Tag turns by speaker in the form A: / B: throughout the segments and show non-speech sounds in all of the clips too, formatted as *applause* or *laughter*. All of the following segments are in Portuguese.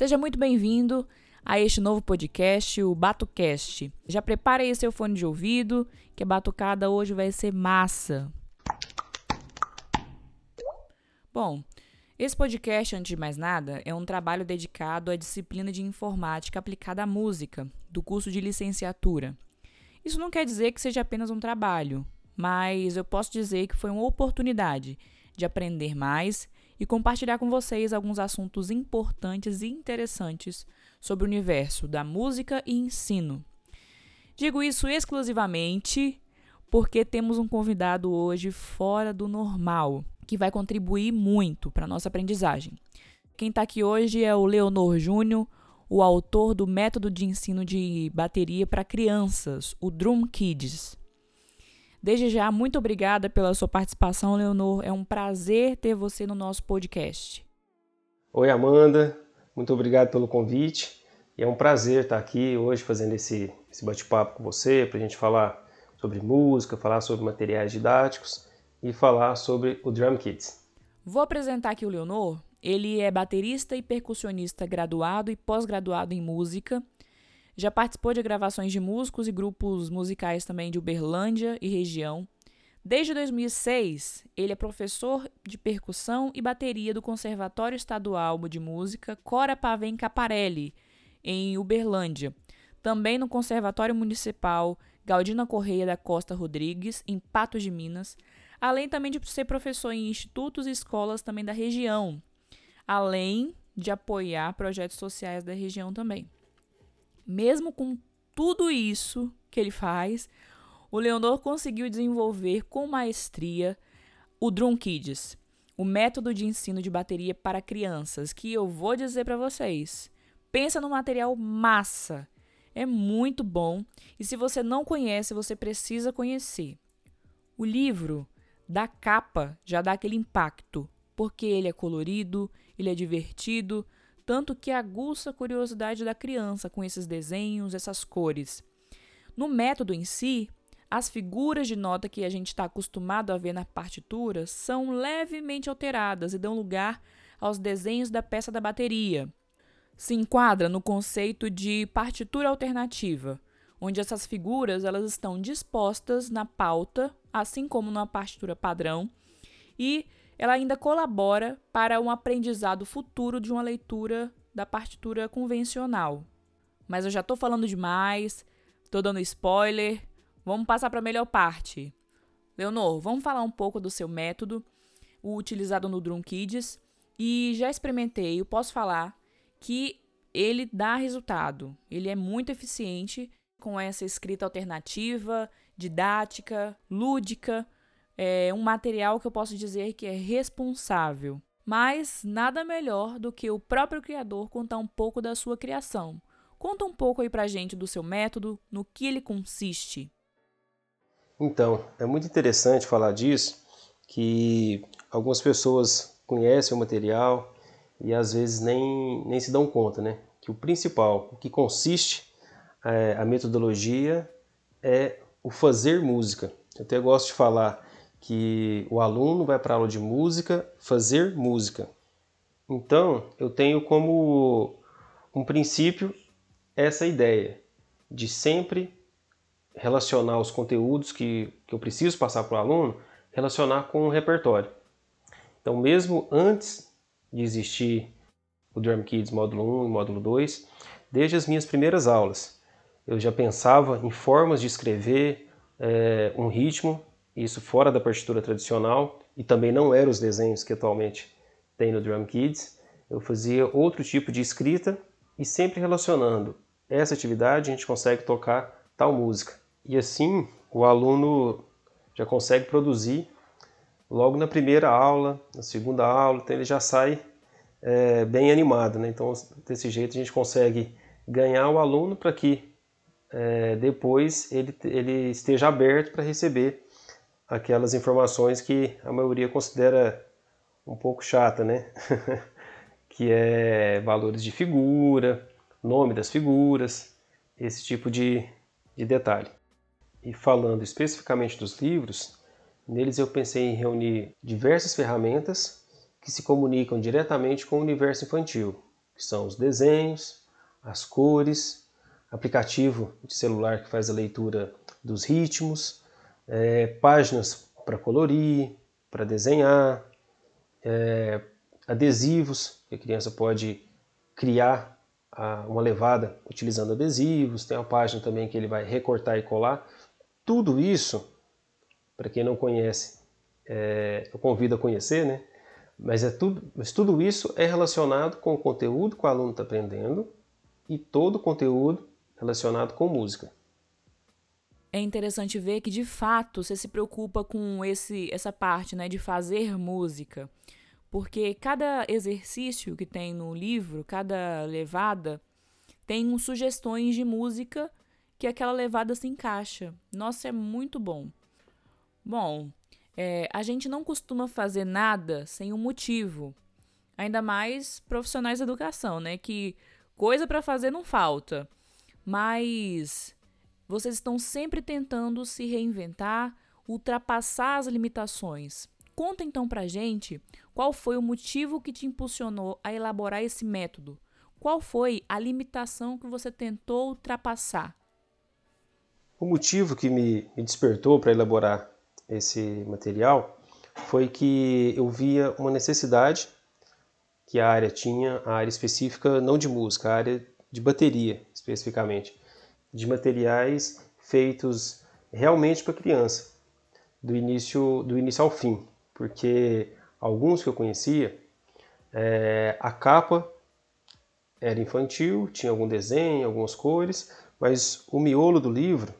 A: Seja muito bem-vindo a este novo podcast, o BatoCast. Já prepare aí seu fone de ouvido, que a batucada hoje vai ser massa. Bom, esse podcast, antes de mais nada, é um trabalho dedicado à disciplina de informática aplicada à música, do curso de licenciatura. Isso não quer dizer que seja apenas um trabalho, mas eu posso dizer que foi uma oportunidade de aprender mais e compartilhar com vocês alguns assuntos importantes e interessantes sobre o universo da música e ensino. Digo isso exclusivamente porque temos um convidado hoje fora do normal, que vai contribuir muito para a nossa aprendizagem. Quem está aqui hoje é o Leonor Júnior, o autor do método de ensino de bateria para crianças, o Drum Kids. Desde já, muito obrigada pela sua participação, Leonor. É um prazer ter você no nosso podcast.
B: Oi, Amanda. Muito obrigado pelo convite. E é um prazer estar aqui hoje fazendo esse, esse bate-papo com você, para a gente falar sobre música, falar sobre materiais didáticos e falar sobre o Drum Kids.
A: Vou apresentar aqui o Leonor. Ele é baterista e percussionista graduado e pós-graduado em música já participou de gravações de músicos e grupos musicais também de Uberlândia e região. Desde 2006, ele é professor de percussão e bateria do Conservatório Estadual de Música Cora Pavém Caparelli, em Uberlândia. Também no Conservatório Municipal Galdina Correia da Costa Rodrigues, em Patos de Minas, além também de ser professor em institutos e escolas também da região, além de apoiar projetos sociais da região também. Mesmo com tudo isso que ele faz, o Leonor conseguiu desenvolver com maestria o Drum Kids, o método de ensino de bateria para crianças, que eu vou dizer para vocês. Pensa no material massa. É muito bom e se você não conhece, você precisa conhecer. O livro da capa já dá aquele impacto, porque ele é colorido, ele é divertido, tanto que aguça a curiosidade da criança com esses desenhos, essas cores. No método em si, as figuras de nota que a gente está acostumado a ver na partitura são levemente alteradas e dão lugar aos desenhos da peça da bateria. Se enquadra no conceito de partitura alternativa, onde essas figuras elas estão dispostas na pauta, assim como na partitura padrão, e ela ainda colabora para um aprendizado futuro de uma leitura da partitura convencional. Mas eu já estou falando demais, estou dando spoiler. Vamos passar para a melhor parte. Leonor, vamos falar um pouco do seu método, o utilizado no Drum Kids. E já experimentei, eu posso falar que ele dá resultado. Ele é muito eficiente com essa escrita alternativa, didática, lúdica é um material que eu posso dizer que é responsável. Mas nada melhor do que o próprio criador contar um pouco da sua criação. Conta um pouco aí pra gente do seu método, no que ele consiste.
B: Então, é muito interessante falar disso, que algumas pessoas conhecem o material e às vezes nem, nem se dão conta, né? Que o principal, o que consiste é, a metodologia é o fazer música. Eu até gosto de falar que o aluno vai para a aula de música fazer música. Então, eu tenho como um princípio essa ideia de sempre relacionar os conteúdos que, que eu preciso passar para o aluno, relacionar com o repertório. Então, mesmo antes de existir o Drum Kids módulo 1 e módulo 2, desde as minhas primeiras aulas, eu já pensava em formas de escrever é, um ritmo isso fora da partitura tradicional, e também não eram os desenhos que atualmente tem no Drum Kids. Eu fazia outro tipo de escrita e sempre relacionando essa atividade a gente consegue tocar tal música. E assim o aluno já consegue produzir logo na primeira aula, na segunda aula, então ele já sai é, bem animado. Né? Então desse jeito a gente consegue ganhar o aluno para que é, depois ele, ele esteja aberto para receber aquelas informações que a maioria considera um pouco chata, né? *laughs* que é valores de figura, nome das figuras, esse tipo de, de detalhe. E falando especificamente dos livros, neles eu pensei em reunir diversas ferramentas que se comunicam diretamente com o universo infantil, que são os desenhos, as cores, aplicativo de celular que faz a leitura dos ritmos, é, páginas para colorir, para desenhar, é, adesivos, que a criança pode criar a, uma levada utilizando adesivos, tem uma página também que ele vai recortar e colar. Tudo isso, para quem não conhece, é, eu convido a conhecer, né? Mas, é tudo, mas tudo isso é relacionado com o conteúdo que o aluno está aprendendo e todo o conteúdo relacionado com música.
A: É interessante ver que de fato você se preocupa com esse, essa parte né, de fazer música. Porque cada exercício que tem no livro, cada levada, tem sugestões de música que aquela levada se encaixa. Nossa, é muito bom. Bom, é, a gente não costuma fazer nada sem um motivo. Ainda mais profissionais da educação, né? Que coisa para fazer não falta. Mas vocês estão sempre tentando se reinventar, ultrapassar as limitações. Conta então pra gente qual foi o motivo que te impulsionou a elaborar esse método. Qual foi a limitação que você tentou ultrapassar?
B: O motivo que me, me despertou para elaborar esse material foi que eu via uma necessidade que a área tinha, a área específica não de música, a área de bateria especificamente, de materiais feitos realmente para criança, do início do início ao fim, porque alguns que eu conhecia, é, a capa era infantil, tinha algum desenho, algumas cores, mas o miolo do livro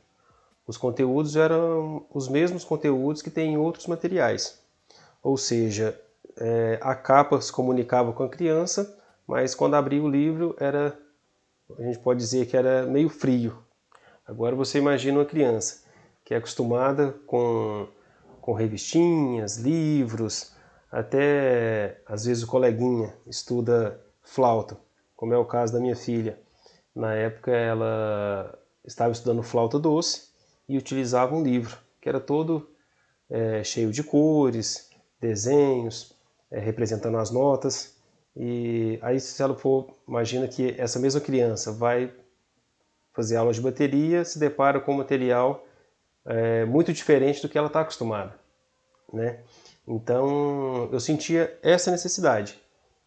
B: os conteúdos eram os mesmos conteúdos que tem em outros materiais. Ou seja, é, a capa se comunicava com a criança, mas quando abria o livro era, a gente pode dizer que era meio frio. Agora você imagina uma criança que é acostumada com, com revistinhas, livros, até às vezes o coleguinha estuda flauta, como é o caso da minha filha. Na época ela estava estudando flauta doce e utilizava um livro que era todo é, cheio de cores, desenhos, é, representando as notas. E aí, se ela for, imagina que essa mesma criança vai fazer aula de bateria, se depara com um material é, muito diferente do que ela está acostumada, né? Então, eu sentia essa necessidade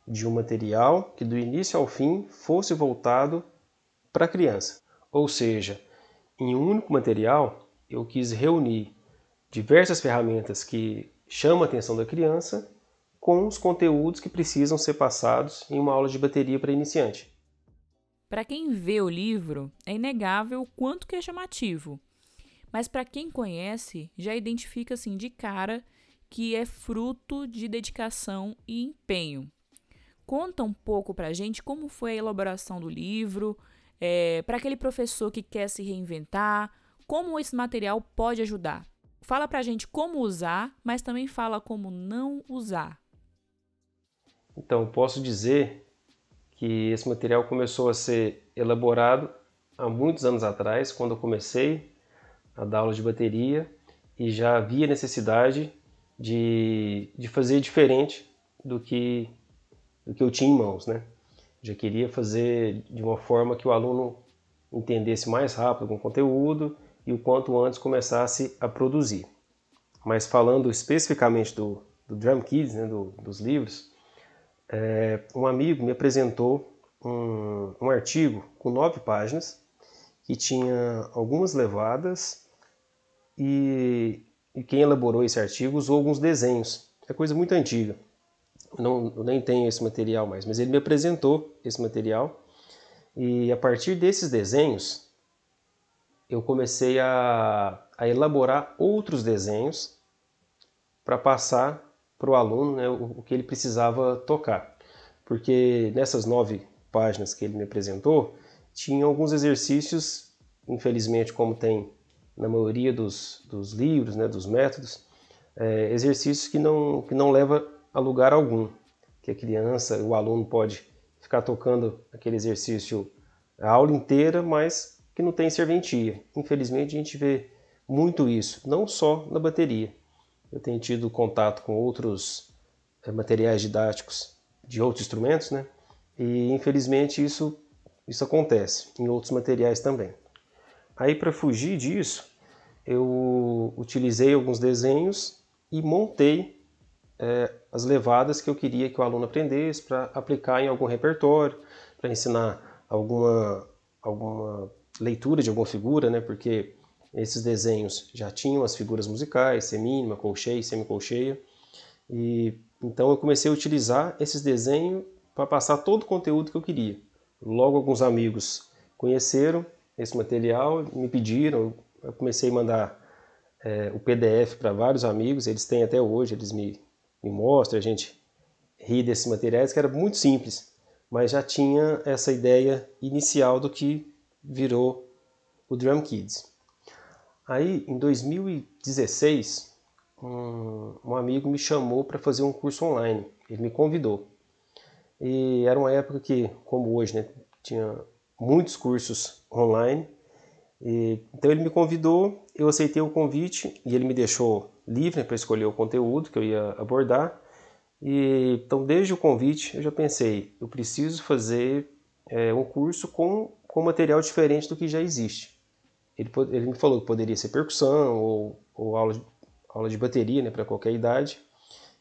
B: de um material que do início ao fim fosse voltado para a criança. Ou seja, em um único material, eu quis reunir diversas ferramentas que chamam a atenção da criança com os conteúdos que precisam ser passados em uma aula de bateria para iniciante.
A: Para quem vê o livro, é inegável o quanto que é chamativo. Mas para quem conhece, já identifica assim de cara que é fruto de dedicação e empenho. Conta um pouco para a gente como foi a elaboração do livro, é, para aquele professor que quer se reinventar, como esse material pode ajudar. Fala para a gente como usar, mas também fala como não usar.
B: Então, posso dizer que esse material começou a ser elaborado há muitos anos atrás, quando eu comecei a dar aula de bateria e já havia necessidade de, de fazer diferente do que, do que eu tinha em mãos, né? Já queria fazer de uma forma que o aluno entendesse mais rápido com o conteúdo e o quanto antes começasse a produzir. Mas falando especificamente do, do Drum Kids, né, do, dos livros, é, um amigo me apresentou um, um artigo com nove páginas que tinha algumas levadas e, e quem elaborou esse artigo usou alguns desenhos. É coisa muito antiga não, eu nem tenho esse material mais, mas ele me apresentou esse material e a partir desses desenhos eu comecei a, a elaborar outros desenhos para passar para o aluno né, o, o que ele precisava tocar. Porque nessas nove páginas que ele me apresentou, tinha alguns exercícios, infelizmente, como tem na maioria dos, dos livros, né, dos métodos, é, exercícios que não, que não leva a lugar algum, que a criança, o aluno pode ficar tocando aquele exercício a aula inteira, mas que não tem serventia. Infelizmente a gente vê muito isso, não só na bateria. Eu tenho tido contato com outros é, materiais didáticos de outros instrumentos, né? E infelizmente isso, isso acontece em outros materiais também. Aí para fugir disso, eu utilizei alguns desenhos e montei é, as levadas que eu queria que o aluno aprendesse para aplicar em algum repertório, para ensinar alguma, alguma leitura de alguma figura, né? porque esses desenhos já tinham as figuras musicais, semínima, colcheia semicolcheia, e então eu comecei a utilizar esses desenhos para passar todo o conteúdo que eu queria. Logo alguns amigos conheceram esse material, me pediram, eu comecei a mandar é, o PDF para vários amigos, eles têm até hoje, eles me, me mostram, a gente ri desses materiais, que era muito simples, mas já tinha essa ideia inicial do que virou o Drum Kids. Aí, em 2016, um, um amigo me chamou para fazer um curso online, ele me convidou. E era uma época que, como hoje, né, tinha muitos cursos online, e, então ele me convidou, eu aceitei o convite e ele me deixou livre para escolher o conteúdo que eu ia abordar. E, então desde o convite eu já pensei, eu preciso fazer é, um curso com, com material diferente do que já existe. Ele, ele me falou que poderia ser percussão ou, ou aula, de, aula de bateria né, para qualquer idade.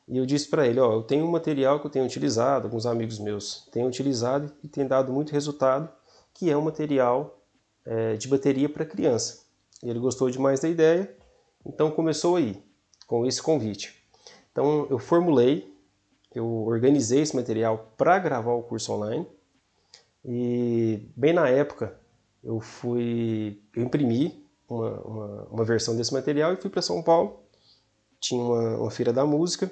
B: E eu disse para ele, ó, eu tenho um material que eu tenho utilizado, alguns amigos meus têm utilizado e tem dado muito resultado, que é um material é, de bateria para criança. Ele gostou demais da ideia, então começou aí, com esse convite. Então eu formulei, eu organizei esse material para gravar o curso online e bem na época eu fui, eu imprimi uma, uma, uma versão desse material e fui para São Paulo. Tinha uma, uma, feira da música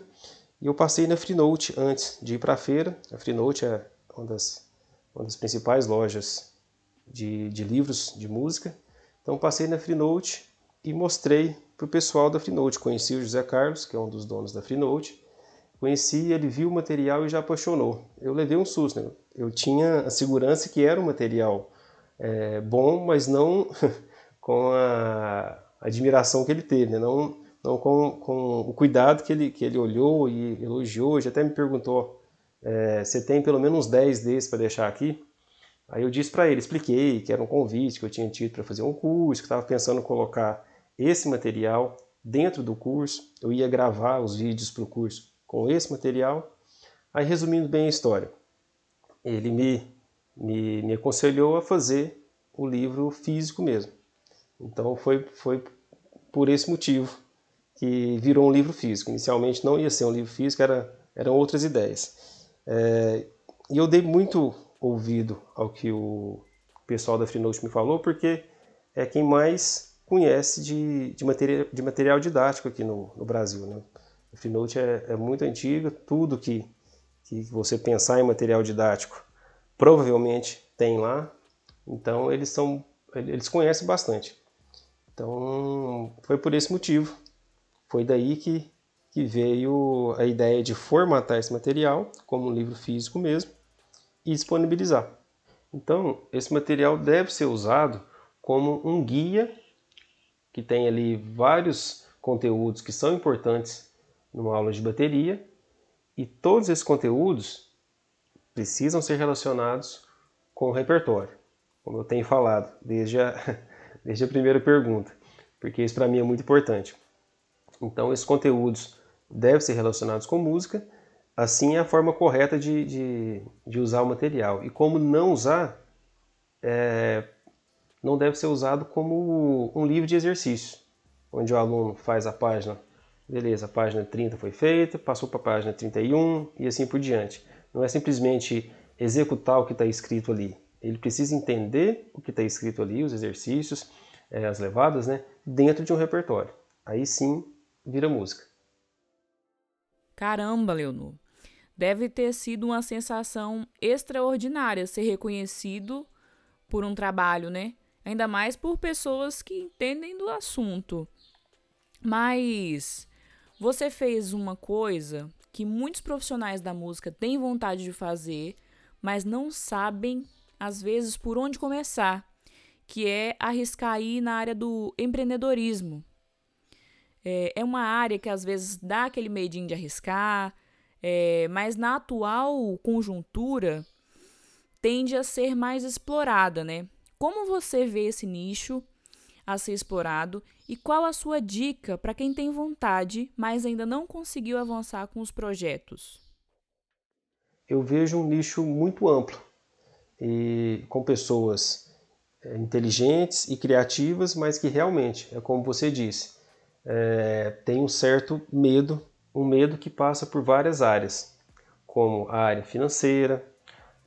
B: e eu passei na Freenote antes de ir para a feira. A Freenote é uma das, uma das principais lojas de, de livros de música. Então passei na Freenote e mostrei para o pessoal da Freenote. Conheci o José Carlos, que é um dos donos da Freenote. Conheci, ele viu o material e já apaixonou. Eu levei um susto, né? Eu tinha a segurança que era um material é, bom, mas não *laughs* com a admiração que ele teve, né? não, não com, com o cuidado que ele, que ele olhou e elogiou. Ele até me perguntou, é, você tem pelo menos uns 10 desses para deixar aqui? Aí eu disse para ele, expliquei que era um convite que eu tinha tido para fazer um curso, que estava pensando em colocar esse material dentro do curso, eu ia gravar os vídeos para o curso com esse material. Aí, resumindo bem a história, ele me, me, me aconselhou a fazer o livro físico mesmo. Então, foi, foi por esse motivo que virou um livro físico. Inicialmente não ia ser um livro físico, era, eram outras ideias. É, e eu dei muito ouvido ao que o pessoal da Freenote me falou, porque é quem mais conhece de, de, material, de material didático aqui no, no Brasil. Né? A Freenote é, é muito antiga, tudo que, que você pensar em material didático provavelmente tem lá, então eles são eles conhecem bastante. Então foi por esse motivo, foi daí que, que veio a ideia de formatar esse material como um livro físico mesmo e disponibilizar. Então, esse material deve ser usado como um guia que tem ali vários conteúdos que são importantes numa aula de bateria e todos esses conteúdos precisam ser relacionados com o repertório, como eu tenho falado desde a, *laughs* desde a primeira pergunta, porque isso para mim é muito importante. Então, esses conteúdos devem ser relacionados com música Assim é a forma correta de, de, de usar o material. E como não usar, é, não deve ser usado como um livro de exercício, onde o aluno faz a página, beleza, a página 30 foi feita, passou para a página 31 e assim por diante. Não é simplesmente executar o que está escrito ali. Ele precisa entender o que está escrito ali, os exercícios, é, as levadas, né, dentro de um repertório. Aí sim vira música.
A: Caramba, Leonor. Deve ter sido uma sensação extraordinária ser reconhecido por um trabalho, né? Ainda mais por pessoas que entendem do assunto. Mas você fez uma coisa que muitos profissionais da música têm vontade de fazer, mas não sabem, às vezes, por onde começar, que é arriscar ir na área do empreendedorismo. É, é uma área que às vezes dá aquele medinho de arriscar, é, mas na atual conjuntura, tende a ser mais explorada, né? Como você vê esse nicho a ser explorado e qual a sua dica para quem tem vontade, mas ainda não conseguiu avançar com os projetos?
B: Eu vejo um nicho muito amplo e com pessoas é, inteligentes e criativas, mas que realmente, é como você disse, é, tem um certo medo, um medo que passa por várias áreas, como a área financeira,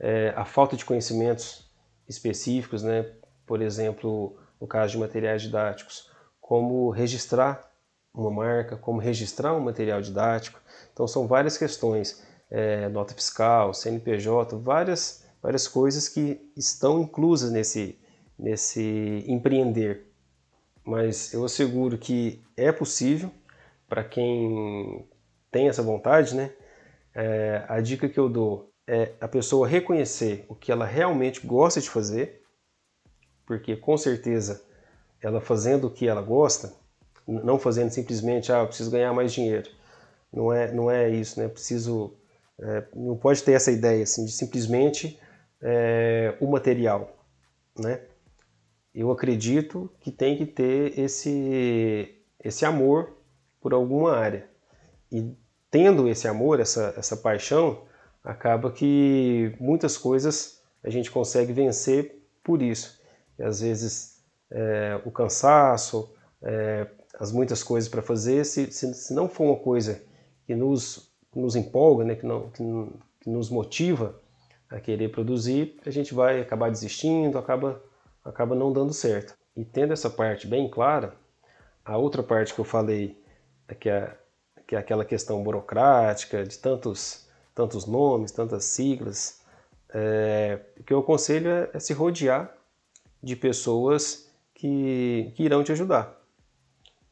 B: é, a falta de conhecimentos específicos, né? por exemplo, no caso de materiais didáticos, como registrar uma marca, como registrar um material didático. Então são várias questões, é, nota fiscal, CNPJ, várias, várias coisas que estão inclusas nesse, nesse empreender. Mas eu asseguro que é possível para quem tem essa vontade, né? É, a dica que eu dou é a pessoa reconhecer o que ela realmente gosta de fazer, porque com certeza ela fazendo o que ela gosta, não fazendo simplesmente, ah, eu preciso ganhar mais dinheiro. Não é, não é isso, né? Preciso, é, não pode ter essa ideia assim de simplesmente é, o material, né? Eu acredito que tem que ter esse esse amor por alguma área e tendo esse amor, essa essa paixão, acaba que muitas coisas a gente consegue vencer por isso. E às vezes é, o cansaço, é, as muitas coisas para fazer, se, se, se, não for uma coisa que nos, nos empolga, né, que, não, que, que nos motiva a querer produzir, a gente vai acabar desistindo, acaba, acaba não dando certo. E tendo essa parte bem clara, a outra parte que eu falei, é que é, que é aquela questão burocrática, de tantos, tantos nomes, tantas siglas, é, o que eu aconselho é, é se rodear de pessoas que, que irão te ajudar,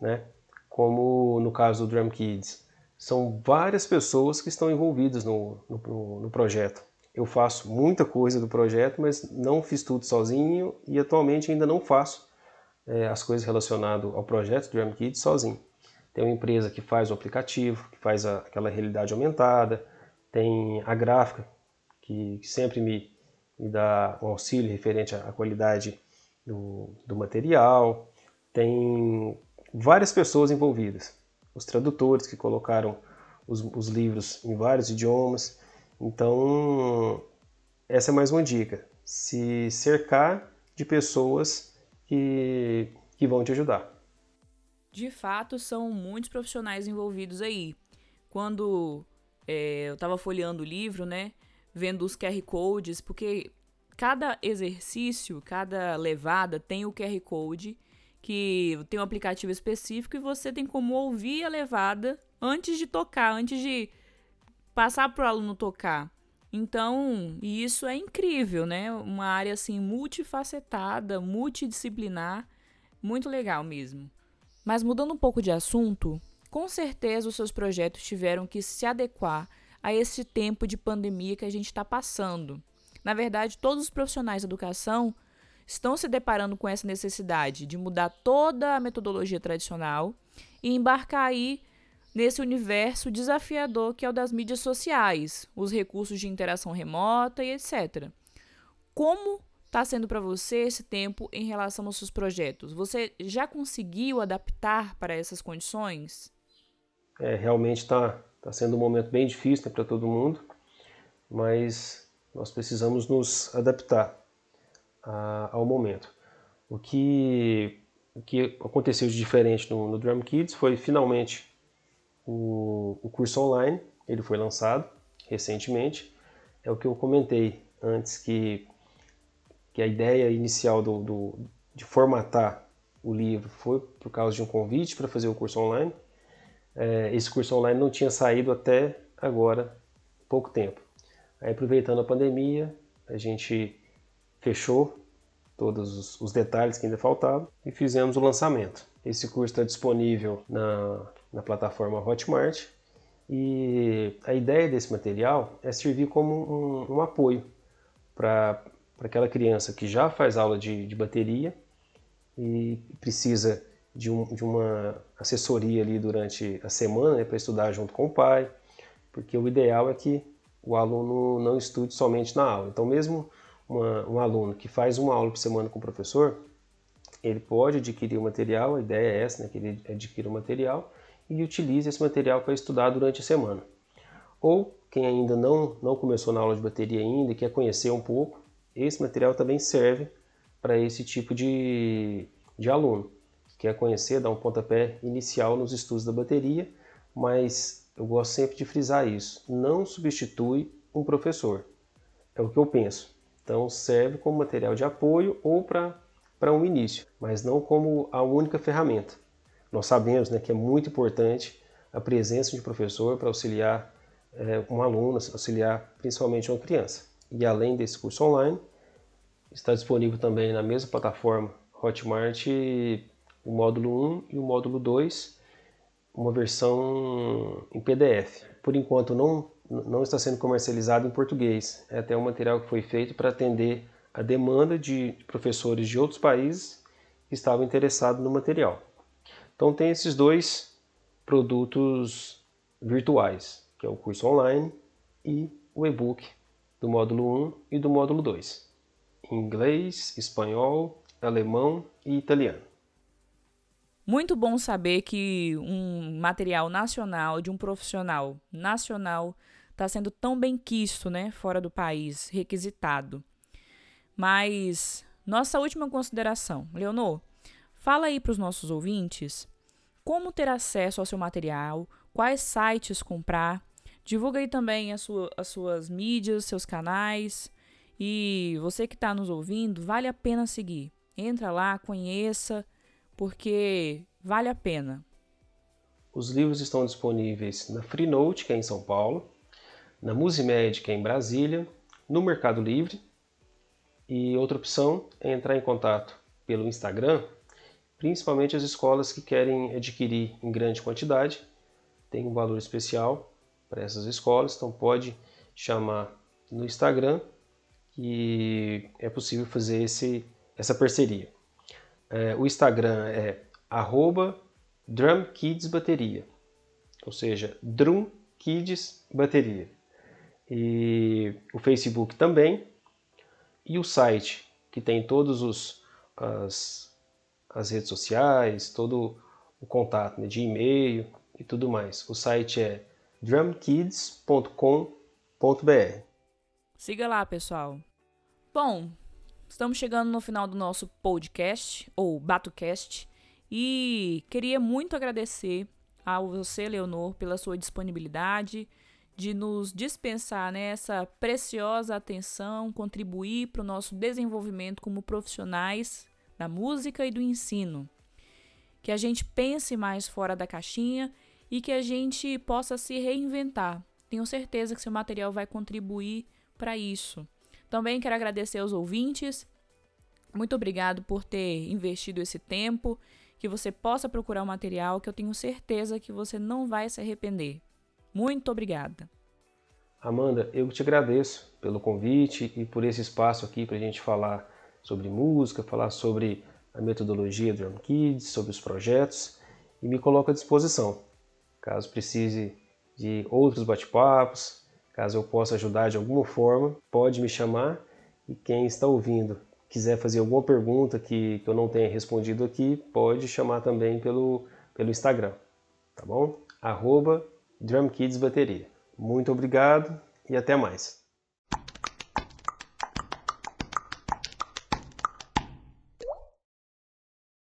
B: né? Como no caso do Drum Kids, são várias pessoas que estão envolvidas no, no, no projeto. Eu faço muita coisa do projeto, mas não fiz tudo sozinho e atualmente ainda não faço é, as coisas relacionadas ao projeto Drum Kids sozinho. Tem uma empresa que faz o aplicativo, que faz a, aquela realidade aumentada, tem a gráfica, que, que sempre me, me dá um auxílio referente à qualidade do, do material, tem várias pessoas envolvidas. Os tradutores que colocaram os, os livros em vários idiomas. Então, essa é mais uma dica. Se cercar de pessoas que, que vão te ajudar.
A: De fato, são muitos profissionais envolvidos aí. Quando é, eu estava folheando o livro, né, vendo os QR codes, porque cada exercício, cada levada tem o QR Code, que tem um aplicativo específico e você tem como ouvir a levada antes de tocar, antes de passar para o aluno tocar. Então, isso é incrível, né? Uma área assim multifacetada, multidisciplinar, muito legal mesmo. Mas mudando um pouco de assunto, com certeza os seus projetos tiveram que se adequar a esse tempo de pandemia que a gente está passando. Na verdade, todos os profissionais da educação estão se deparando com essa necessidade de mudar toda a metodologia tradicional e embarcar aí nesse universo desafiador que é o das mídias sociais, os recursos de interação remota e etc. Como está sendo para você esse tempo em relação aos seus projetos? Você já conseguiu adaptar para essas condições?
B: É, realmente está tá sendo um momento bem difícil né, para todo mundo, mas nós precisamos nos adaptar a, ao momento. O que, o que aconteceu de diferente no, no Drum Kids foi finalmente o, o curso online, ele foi lançado recentemente. É o que eu comentei antes, que, que a ideia inicial do, do, de formatar o livro foi por causa de um convite para fazer o curso online. É, esse curso online não tinha saído até agora, pouco tempo. Aí, aproveitando a pandemia, a gente fechou todos os, os detalhes que ainda faltavam e fizemos o lançamento. Esse curso está disponível na, na plataforma Hotmart e a ideia desse material é servir como um, um apoio para aquela criança que já faz aula de, de bateria e precisa de, um, de, uma assessoria ali durante a semana né, para estudar junto com o pai, porque o ideal é que o aluno não estude somente na aula. Então, mesmo uma, um aluno que faz uma aula por semana com o professor, ele pode adquirir o material, a ideia é essa, né, que ele adquira o material e utilize esse material para estudar durante a semana. Ou quem ainda não, não começou na aula de bateria ainda quer conhecer um pouco, esse material também serve para esse tipo de, de aluno, que quer conhecer, dar um pontapé inicial nos estudos da bateria, mas eu gosto sempre de frisar isso, não substitui um professor, é o que eu penso. Então serve como material de apoio ou para um início, mas não como a única ferramenta. Nós sabemos né, que é muito importante a presença de um professor para auxiliar é, um aluno, auxiliar principalmente uma criança. E além desse curso online, está disponível também na mesma plataforma Hotmart o módulo 1 e o módulo 2, uma versão em PDF. Por enquanto não, não está sendo comercializado em português. É até um material que foi feito para atender a demanda de professores de outros países que estavam interessados no material. Então tem esses dois produtos virtuais, que é o curso online e o e-book do módulo 1 e do módulo 2, em inglês, espanhol, alemão e italiano.
A: Muito bom saber que um material nacional de um profissional nacional está sendo tão bem quisto, né, fora do país, requisitado. Mas nossa última consideração, Leonor, fala aí para os nossos ouvintes como ter acesso ao seu material, quais sites comprar. Divulga aí também sua, as suas mídias, seus canais. E você que está nos ouvindo, vale a pena seguir. Entra lá, conheça, porque vale a pena.
B: Os livros estão disponíveis na Freenote, que é em São Paulo, na Musimed, que é em Brasília, no Mercado Livre. E outra opção é entrar em contato pelo Instagram, principalmente as escolas que querem adquirir em grande quantidade. Tem um valor especial para essas escolas, então pode chamar no Instagram que é possível fazer esse, essa parceria. É, o Instagram é drumkidsbateria, ou seja, Drum Kids Bateria. E o Facebook também, e o site, que tem todos os as, as redes sociais, todo o contato né, de e-mail e tudo mais. O site é drumkids.com.br.
A: Siga lá, pessoal. Bom, estamos chegando no final do nosso podcast, ou BatoCast, e queria muito agradecer a você, Leonor, pela sua disponibilidade de nos dispensar nessa né, preciosa atenção, contribuir para o nosso desenvolvimento como profissionais da música e do ensino. Que a gente pense mais fora da caixinha e que a gente possa se reinventar. Tenho certeza que seu material vai contribuir para isso. Também quero agradecer aos ouvintes. Muito obrigado por ter investido esse tempo, que você possa procurar o material que eu tenho certeza que você não vai se arrepender. Muito obrigada.
B: Amanda, eu te agradeço pelo convite e por esse espaço aqui para a gente falar sobre música, falar sobre a metodologia Drum Kids, sobre os projetos e me coloco à disposição. Caso precise de outros bate-papos, caso eu possa ajudar de alguma forma, pode me chamar e quem está ouvindo quiser fazer alguma pergunta que, que eu não tenha respondido aqui, pode chamar também pelo, pelo Instagram, tá bom? Arroba. Muito obrigado e até mais.